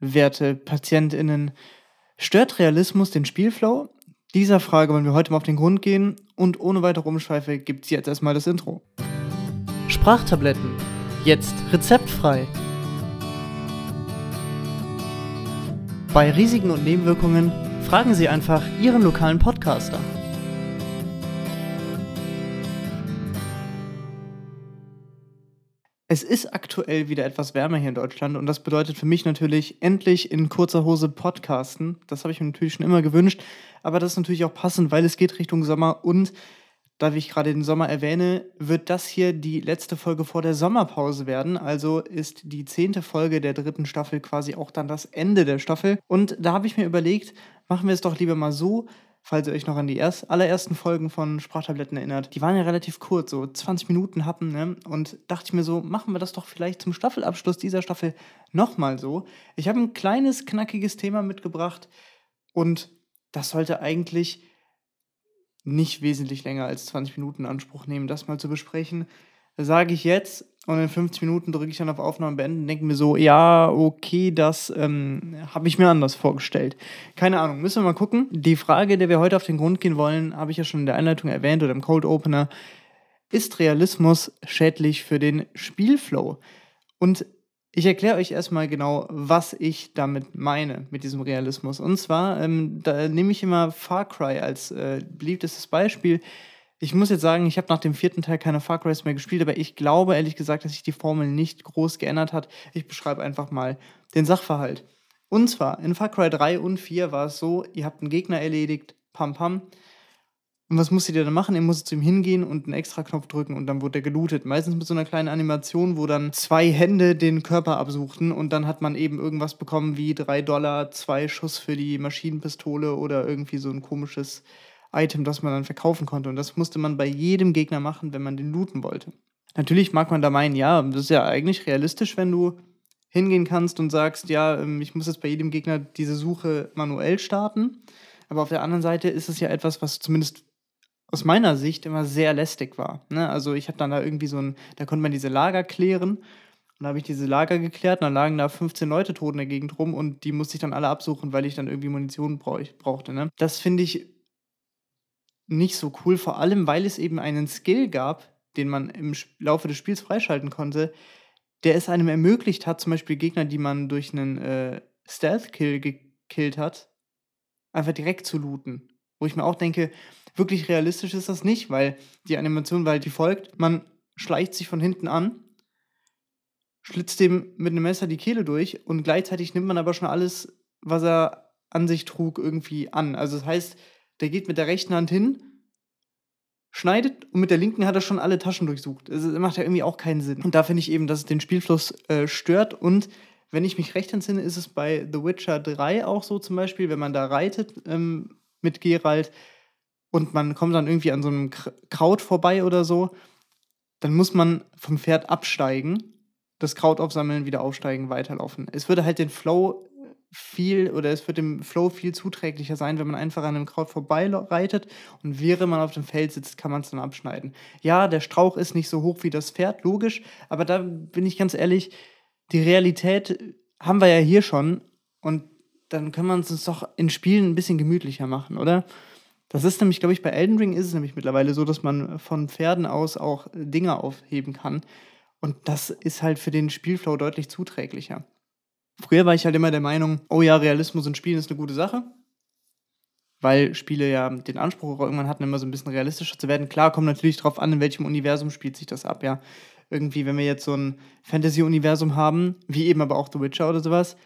werte PatientInnen, stört Realismus den Spielflow? Dieser Frage wollen wir heute mal auf den Grund gehen und ohne weitere Umschweife gibt es jetzt erstmal das Intro. Sprachtabletten. Jetzt rezeptfrei. Bei Risiken und Nebenwirkungen fragen Sie einfach Ihren lokalen Podcaster. Es ist aktuell wieder etwas wärmer hier in Deutschland und das bedeutet für mich natürlich endlich in kurzer Hose podcasten. Das habe ich mir natürlich schon immer gewünscht, aber das ist natürlich auch passend, weil es geht Richtung Sommer und da ich gerade den Sommer erwähne, wird das hier die letzte Folge vor der Sommerpause werden. Also ist die zehnte Folge der dritten Staffel quasi auch dann das Ende der Staffel. Und da habe ich mir überlegt, machen wir es doch lieber mal so, falls ihr euch noch an die erst, allerersten Folgen von Sprachtabletten erinnert, die waren ja relativ kurz, so 20 Minuten hatten, ne? Und dachte ich mir so, machen wir das doch vielleicht zum Staffelabschluss dieser Staffel nochmal so. Ich habe ein kleines, knackiges Thema mitgebracht und das sollte eigentlich nicht wesentlich länger als 20 Minuten in Anspruch nehmen, das mal zu besprechen. Sage ich jetzt und in 50 Minuten drücke ich dann auf Aufnahme beenden und denke mir so, ja, okay, das ähm, habe ich mir anders vorgestellt. Keine Ahnung, müssen wir mal gucken. Die Frage, der wir heute auf den Grund gehen wollen, habe ich ja schon in der Einleitung erwähnt oder im Cold Opener. Ist Realismus schädlich für den Spielflow? Und ich erkläre euch erstmal genau, was ich damit meine, mit diesem Realismus. Und zwar, ähm, da nehme ich immer Far Cry als äh, beliebtestes Beispiel. Ich muss jetzt sagen, ich habe nach dem vierten Teil keine Far Cry mehr gespielt, aber ich glaube ehrlich gesagt, dass sich die Formel nicht groß geändert hat. Ich beschreibe einfach mal den Sachverhalt. Und zwar in Far Cry 3 und 4 war es so, ihr habt einen Gegner erledigt, pam pam. Und was musstet ihr dann machen? Ihr musstet zu ihm hingehen und einen extra Knopf drücken und dann wurde er gelootet. Meistens mit so einer kleinen Animation, wo dann zwei Hände den Körper absuchten und dann hat man eben irgendwas bekommen wie 3 Dollar, zwei Schuss für die Maschinenpistole oder irgendwie so ein komisches Item, das man dann verkaufen konnte. Und das musste man bei jedem Gegner machen, wenn man den looten wollte. Natürlich mag man da meinen, ja, das ist ja eigentlich realistisch, wenn du hingehen kannst und sagst, ja, ähm, ich muss jetzt bei jedem Gegner diese Suche manuell starten. Aber auf der anderen Seite ist es ja etwas, was zumindest aus meiner Sicht immer sehr lästig war. Ne? Also ich habe dann da irgendwie so ein, da konnte man diese Lager klären. Und da habe ich diese Lager geklärt und dann lagen da 15 Leute tot in der Gegend rum und die musste ich dann alle absuchen, weil ich dann irgendwie Munition brauchte. Ne? Das finde ich nicht so cool, vor allem weil es eben einen Skill gab, den man im Laufe des Spiels freischalten konnte, der es einem ermöglicht hat, zum Beispiel Gegner, die man durch einen äh, Stealth-Kill gekillt hat, einfach direkt zu looten. Wo ich mir auch denke, wirklich realistisch ist das nicht, weil die Animation, weil die folgt, man schleicht sich von hinten an, schlitzt dem mit einem Messer die Kehle durch und gleichzeitig nimmt man aber schon alles, was er an sich trug, irgendwie an. Also das heißt, der geht mit der rechten Hand hin, schneidet und mit der linken hat er schon alle Taschen durchsucht. Das macht ja irgendwie auch keinen Sinn. Und da finde ich eben, dass es den Spielfluss äh, stört. Und wenn ich mich recht entsinne, ist es bei The Witcher 3 auch so zum Beispiel, wenn man da reitet ähm, mit Geralt und man kommt dann irgendwie an so einem Kraut vorbei oder so, dann muss man vom Pferd absteigen, das Kraut aufsammeln, wieder aufsteigen, weiterlaufen. Es würde halt den Flow viel oder es wird dem Flow viel zuträglicher sein, wenn man einfach an einem Kraut vorbeireitet und während man auf dem Feld sitzt, kann man es dann abschneiden. Ja, der Strauch ist nicht so hoch wie das Pferd, logisch, aber da bin ich ganz ehrlich, die Realität haben wir ja hier schon und dann können wir uns doch in Spielen ein bisschen gemütlicher machen, oder? Das ist nämlich, glaube ich, bei Elden Ring ist es nämlich mittlerweile so, dass man von Pferden aus auch Dinge aufheben kann. Und das ist halt für den Spielflow deutlich zuträglicher. Früher war ich halt immer der Meinung, oh ja, Realismus in Spielen ist eine gute Sache. Weil Spiele ja den Anspruch auch irgendwann hatten, immer so ein bisschen realistischer zu werden. Klar, kommt natürlich darauf an, in welchem Universum spielt sich das ab, ja. Irgendwie, wenn wir jetzt so ein Fantasy-Universum haben, wie eben aber auch The Witcher oder sowas,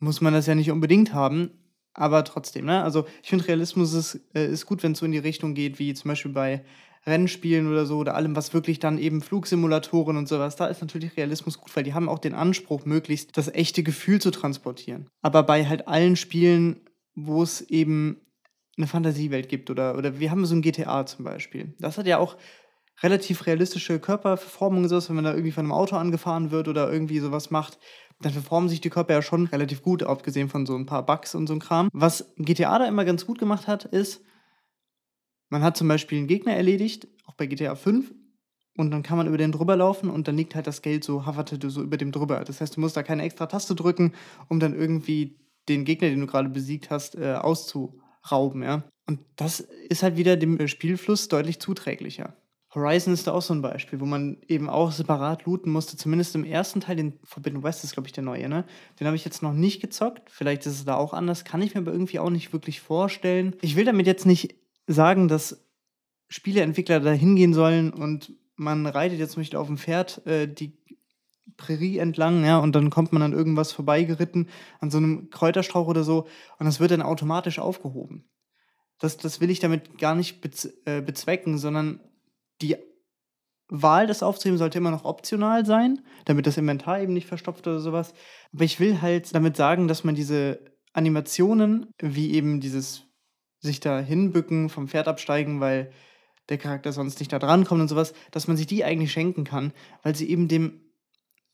muss man das ja nicht unbedingt haben. Aber trotzdem, ne? Also ich finde, Realismus ist, äh, ist gut, wenn es so in die Richtung geht, wie zum Beispiel bei Rennspielen oder so oder allem, was wirklich dann eben Flugsimulatoren und sowas, da ist natürlich Realismus gut, weil die haben auch den Anspruch, möglichst das echte Gefühl zu transportieren. Aber bei halt allen Spielen, wo es eben eine Fantasiewelt gibt oder, oder wir haben so ein GTA zum Beispiel. Das hat ja auch relativ realistische Körperverformungen, wenn man da irgendwie von einem Auto angefahren wird oder irgendwie sowas macht, dann verformen sich die Körper ja schon relativ gut, abgesehen von so ein paar Bugs und so ein Kram. Was GTA da immer ganz gut gemacht hat, ist, man hat zum Beispiel einen Gegner erledigt, auch bei GTA 5, und dann kann man über den drüber laufen und dann liegt halt das Geld so, hoverte so über dem drüber. Das heißt, du musst da keine extra Taste drücken, um dann irgendwie den Gegner, den du gerade besiegt hast, äh, auszurauben, ja. Und das ist halt wieder dem Spielfluss deutlich zuträglicher. Horizon ist da auch so ein Beispiel, wo man eben auch separat looten musste. Zumindest im ersten Teil, den Forbidden West ist, glaube ich, der neue, ne? Den habe ich jetzt noch nicht gezockt. Vielleicht ist es da auch anders. Kann ich mir aber irgendwie auch nicht wirklich vorstellen. Ich will damit jetzt nicht sagen, dass Spieleentwickler da hingehen sollen und man reitet jetzt Beispiel auf dem Pferd äh, die Prärie entlang, ja, und dann kommt man an irgendwas vorbeigeritten, an so einem Kräuterstrauch oder so, und das wird dann automatisch aufgehoben. Das, das will ich damit gar nicht bez äh, bezwecken, sondern die Wahl, das aufzuheben, sollte immer noch optional sein, damit das Inventar eben nicht verstopft oder sowas. Aber ich will halt damit sagen, dass man diese Animationen, wie eben dieses sich da hinbücken, vom Pferd absteigen, weil der Charakter sonst nicht da drankommt und sowas, dass man sich die eigentlich schenken kann, weil sie eben dem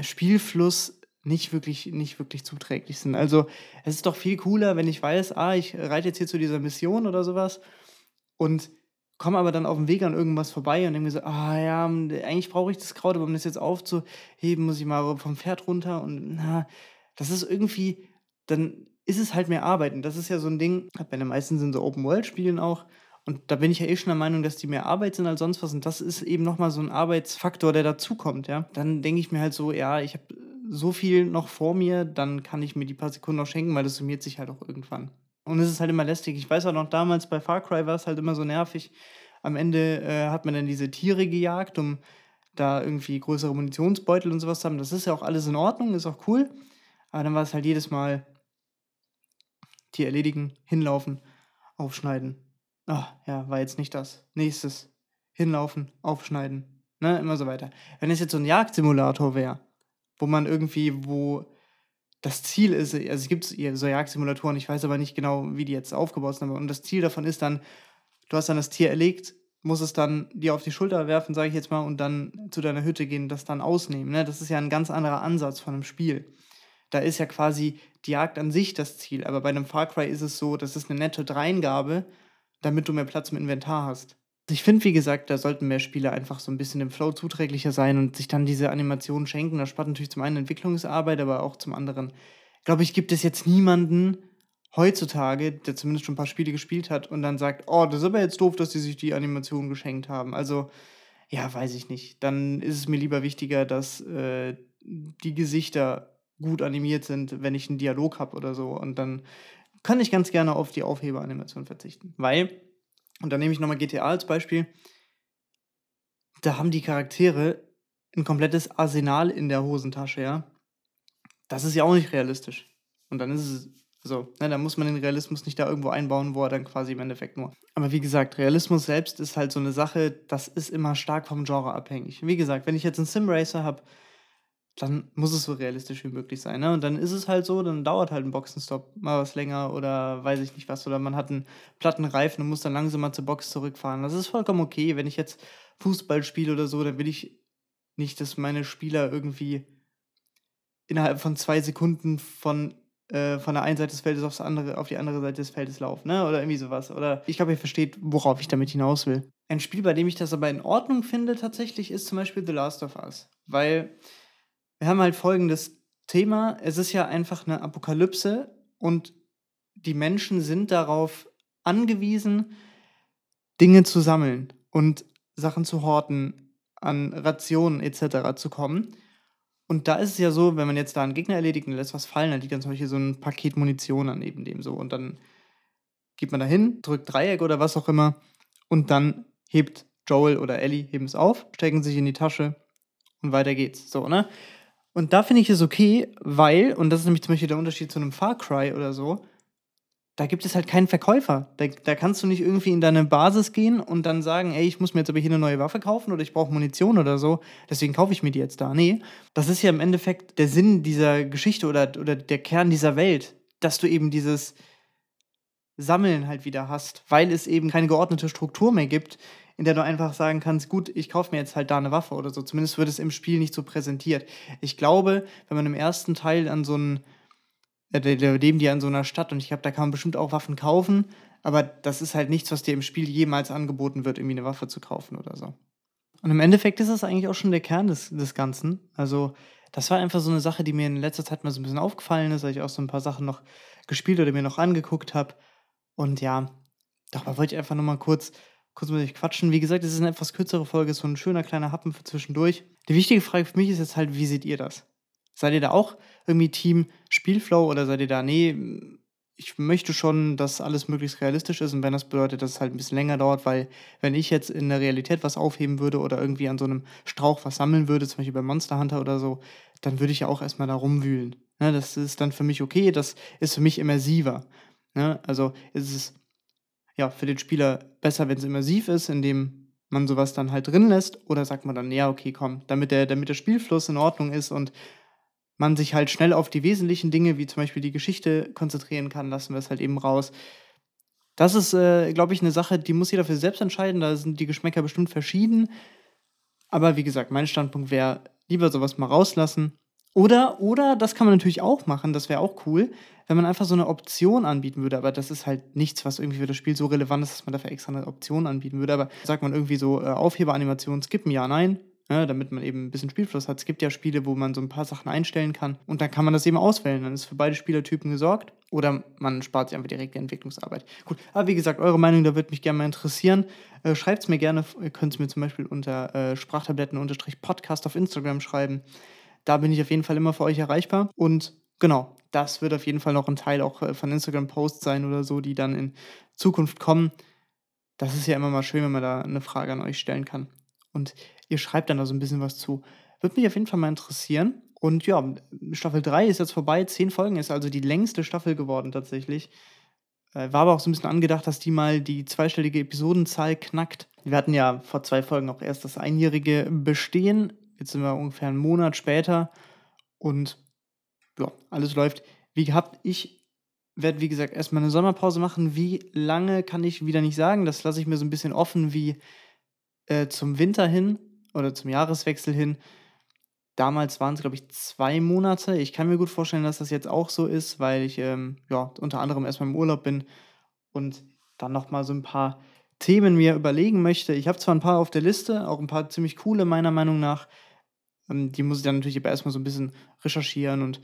Spielfluss nicht wirklich, nicht wirklich zuträglich sind. Also es ist doch viel cooler, wenn ich weiß, ah, ich reite jetzt hier zu dieser Mission oder sowas und komme aber dann auf dem Weg an irgendwas vorbei und denke mir so, ah ja, eigentlich brauche ich das Kraut, aber um das jetzt aufzuheben, muss ich mal vom Pferd runter und na, das ist irgendwie, dann ist es halt mehr Arbeit. Und das ist ja so ein Ding, bei den meisten sind so Open-World-Spielen auch, und da bin ich ja eh schon der Meinung, dass die mehr Arbeit sind als sonst was. Und das ist eben nochmal so ein Arbeitsfaktor, der dazukommt, ja. Dann denke ich mir halt so, ja, ich habe so viel noch vor mir, dann kann ich mir die paar Sekunden noch schenken, weil das summiert sich halt auch irgendwann. Und es ist halt immer lästig. Ich weiß auch noch, damals bei Far Cry war es halt immer so nervig. Am Ende äh, hat man dann diese Tiere gejagt, um da irgendwie größere Munitionsbeutel und sowas zu haben. Das ist ja auch alles in Ordnung, ist auch cool. Aber dann war es halt jedes Mal Tier erledigen, hinlaufen, aufschneiden, Ach, ja, war jetzt nicht das. Nächstes. Hinlaufen, aufschneiden. Ne, immer so weiter. Wenn es jetzt so ein Jagdsimulator wäre, wo man irgendwie, wo das Ziel ist, also es gibt so Jagdsimulatoren, ich weiß aber nicht genau, wie die jetzt aufgebaut sind, und das Ziel davon ist dann, du hast dann das Tier erlegt, musst es dann dir auf die Schulter werfen, sage ich jetzt mal, und dann zu deiner Hütte gehen, das dann ausnehmen. Ne? Das ist ja ein ganz anderer Ansatz von einem Spiel. Da ist ja quasi die Jagd an sich das Ziel, aber bei einem Far Cry ist es so, das ist eine nette Dreingabe, damit du mehr Platz im Inventar hast. Ich finde, wie gesagt, da sollten mehr Spieler einfach so ein bisschen dem Flow zuträglicher sein und sich dann diese Animationen schenken. Das spart natürlich zum einen Entwicklungsarbeit, aber auch zum anderen, glaube ich, gibt es jetzt niemanden heutzutage, der zumindest schon ein paar Spiele gespielt hat und dann sagt, oh, das ist aber jetzt doof, dass die sich die Animationen geschenkt haben. Also, ja, weiß ich nicht. Dann ist es mir lieber wichtiger, dass äh, die Gesichter gut animiert sind, wenn ich einen Dialog habe oder so. Und dann kann ich ganz gerne auf die Aufheberanimation verzichten. Weil, und da nehme ich nochmal GTA als Beispiel, da haben die Charaktere ein komplettes Arsenal in der Hosentasche, ja. Das ist ja auch nicht realistisch. Und dann ist es, also, ne, da muss man den Realismus nicht da irgendwo einbauen, wo er dann quasi im Endeffekt nur. Aber wie gesagt, Realismus selbst ist halt so eine Sache, das ist immer stark vom Genre abhängig. Wie gesagt, wenn ich jetzt einen Simracer habe, dann muss es so realistisch wie möglich sein. Ne? Und dann ist es halt so, dann dauert halt ein Boxenstopp mal was länger oder weiß ich nicht was. Oder man hat einen platten Reifen und muss dann langsamer zur Box zurückfahren. Das ist vollkommen okay. Wenn ich jetzt Fußball spiele oder so, dann will ich nicht, dass meine Spieler irgendwie innerhalb von zwei Sekunden von, äh, von der einen Seite des Feldes aufs andere, auf die andere Seite des Feldes laufen. Ne? Oder irgendwie sowas. Oder ich glaube, ihr versteht, worauf ich damit hinaus will. Ein Spiel, bei dem ich das aber in Ordnung finde, tatsächlich, ist zum Beispiel The Last of Us. Weil wir haben halt folgendes Thema. Es ist ja einfach eine Apokalypse und die Menschen sind darauf angewiesen, Dinge zu sammeln und Sachen zu horten, an Rationen etc. zu kommen. Und da ist es ja so, wenn man jetzt da einen Gegner erledigt und lässt was fallen, dann liegt dann zum Beispiel so ein Paket Munition an neben dem so. Und dann geht man da hin, drückt Dreieck oder was auch immer und dann hebt Joel oder Ellie heben es auf, stecken sich in die Tasche und weiter geht's. So, ne? Und da finde ich es okay, weil, und das ist nämlich zum Beispiel der Unterschied zu einem Far Cry oder so, da gibt es halt keinen Verkäufer. Da, da, kannst du nicht irgendwie in deine Basis gehen und dann sagen, ey, ich muss mir jetzt aber hier eine neue Waffe kaufen oder ich brauche Munition oder so, deswegen kaufe ich mir die jetzt da. Nee, das ist ja im Endeffekt der Sinn dieser Geschichte oder, oder der Kern dieser Welt, dass du eben dieses Sammeln halt wieder hast, weil es eben keine geordnete Struktur mehr gibt, in der du einfach sagen kannst, gut, ich kaufe mir jetzt halt da eine Waffe oder so. Zumindest wird es im Spiel nicht so präsentiert. Ich glaube, wenn man im ersten Teil an so einen, äh, da leben die an so einer Stadt und ich glaube, da kann man bestimmt auch Waffen kaufen, aber das ist halt nichts, was dir im Spiel jemals angeboten wird, irgendwie eine Waffe zu kaufen oder so. Und im Endeffekt ist das eigentlich auch schon der Kern des, des Ganzen. Also, das war einfach so eine Sache, die mir in letzter Zeit mal so ein bisschen aufgefallen ist, weil ich auch so ein paar Sachen noch gespielt oder mir noch angeguckt habe. Und ja, darüber wollte ich einfach nur mal kurz, kurz mit euch quatschen. Wie gesagt, es ist eine etwas kürzere Folge, so ein schöner kleiner Happen für zwischendurch. Die wichtige Frage für mich ist jetzt halt, wie seht ihr das? Seid ihr da auch irgendwie Team Spielflow oder seid ihr da, nee, ich möchte schon, dass alles möglichst realistisch ist und wenn das bedeutet, dass es halt ein bisschen länger dauert, weil wenn ich jetzt in der Realität was aufheben würde oder irgendwie an so einem Strauch was sammeln würde, zum Beispiel bei Monster Hunter oder so, dann würde ich ja auch erstmal da rumwühlen. Ne, das ist dann für mich okay, das ist für mich immersiver. Ne? Also ist es ja für den Spieler besser, wenn es immersiv ist, indem man sowas dann halt drin lässt, oder sagt man dann, ja, okay, komm, damit der, damit der Spielfluss in Ordnung ist und man sich halt schnell auf die wesentlichen Dinge, wie zum Beispiel die Geschichte, konzentrieren kann, lassen wir es halt eben raus. Das ist, äh, glaube ich, eine Sache, die muss jeder für sich selbst entscheiden. Da sind die Geschmäcker bestimmt verschieden. Aber wie gesagt, mein Standpunkt wäre, lieber sowas mal rauslassen. Oder, oder, das kann man natürlich auch machen, das wäre auch cool, wenn man einfach so eine Option anbieten würde. Aber das ist halt nichts, was irgendwie für das Spiel so relevant ist, dass man dafür extra eine Option anbieten würde. Aber sagt man irgendwie so, äh, Aufheberanimation skippen, ja, nein, ja, ne, damit man eben ein bisschen Spielfluss hat. Es gibt ja Spiele, wo man so ein paar Sachen einstellen kann und dann kann man das eben auswählen. Dann ist für beide Spielertypen gesorgt oder man spart sich einfach direkt die Entwicklungsarbeit. Gut, aber wie gesagt, eure Meinung, da würde mich gerne mal interessieren. Äh, Schreibt es mir gerne, ihr könnt es mir zum Beispiel unter äh, Sprachtabletten-Podcast auf Instagram schreiben. Da bin ich auf jeden Fall immer für euch erreichbar und genau, das wird auf jeden Fall noch ein Teil auch äh, von Instagram-Posts sein oder so, die dann in Zukunft kommen. Das ist ja immer mal schön, wenn man da eine Frage an euch stellen kann. Und ihr schreibt dann da so ein bisschen was zu. Würde mich auf jeden Fall mal interessieren. Und ja, Staffel 3 ist jetzt vorbei, zehn Folgen ist also die längste Staffel geworden tatsächlich. Äh, war aber auch so ein bisschen angedacht, dass die mal die zweistellige Episodenzahl knackt. Wir hatten ja vor zwei Folgen auch erst das einjährige Bestehen. Jetzt sind wir ungefähr einen Monat später. Und ja, alles läuft wie gehabt. Ich werde, wie gesagt, erstmal eine Sommerpause machen. Wie lange kann ich wieder nicht sagen. Das lasse ich mir so ein bisschen offen, wie äh, zum Winter hin oder zum Jahreswechsel hin. Damals waren es, glaube ich, zwei Monate. Ich kann mir gut vorstellen, dass das jetzt auch so ist, weil ich ähm, ja, unter anderem erstmal im Urlaub bin und dann nochmal so ein paar Themen mir überlegen möchte. Ich habe zwar ein paar auf der Liste, auch ein paar ziemlich coole meiner Meinung nach. Ähm, die muss ich dann natürlich aber erstmal so ein bisschen recherchieren und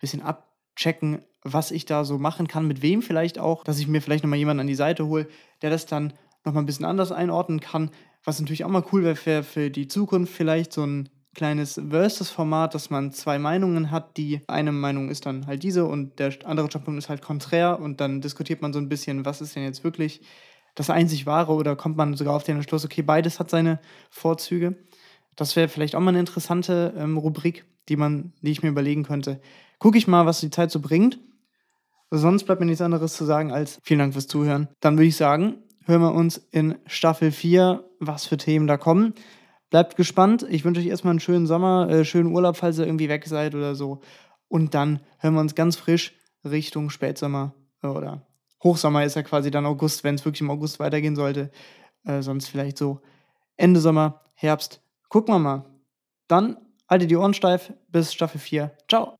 bisschen abchecken, was ich da so machen kann, mit wem vielleicht auch, dass ich mir vielleicht nochmal jemanden an die Seite hole, der das dann nochmal ein bisschen anders einordnen kann, was natürlich auch mal cool wäre für, für die Zukunft, vielleicht so ein kleines Versus-Format, dass man zwei Meinungen hat. Die eine Meinung ist dann halt diese und der andere Standpunkt ist halt konträr und dann diskutiert man so ein bisschen, was ist denn jetzt wirklich das einzig wahre oder kommt man sogar auf den Entschluss, okay, beides hat seine Vorzüge. Das wäre vielleicht auch mal eine interessante ähm, Rubrik, die man, die ich mir überlegen könnte. Gucke ich mal, was die Zeit so bringt. Sonst bleibt mir nichts anderes zu sagen als vielen Dank fürs Zuhören. Dann würde ich sagen, hören wir uns in Staffel 4, was für Themen da kommen. Bleibt gespannt. Ich wünsche euch erstmal einen schönen Sommer, äh, schönen Urlaub, falls ihr irgendwie weg seid oder so. Und dann hören wir uns ganz frisch Richtung Spätsommer oder Hochsommer ist ja quasi dann August, wenn es wirklich im August weitergehen sollte. Äh, sonst vielleicht so Ende Sommer, Herbst. Gucken wir mal. Dann haltet die Ohren steif bis Staffel 4. Ciao.